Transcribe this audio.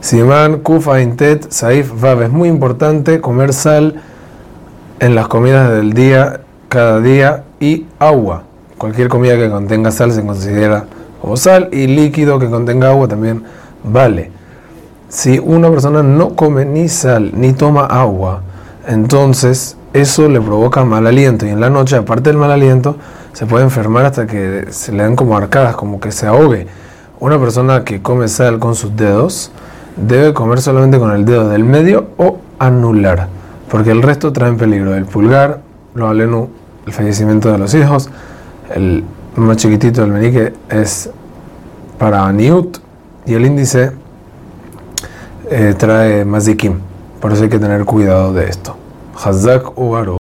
Simán, Kufa, Intet, Saif, Vav. Es muy importante comer sal en las comidas del día, cada día, y agua. Cualquier comida que contenga sal se considera como sal, y líquido que contenga agua también vale. Si una persona no come ni sal ni toma agua, entonces eso le provoca mal aliento. Y en la noche, aparte del mal aliento, se puede enfermar hasta que se le dan como arcadas, como que se ahogue. Una persona que come sal con sus dedos debe comer solamente con el dedo del medio o anular, porque el resto trae en peligro. El pulgar, lo alenu, el fallecimiento de los hijos, el más chiquitito del menique es para aniut y el índice eh, trae mazikim. Por eso hay que tener cuidado de esto. Hazak Ugaru.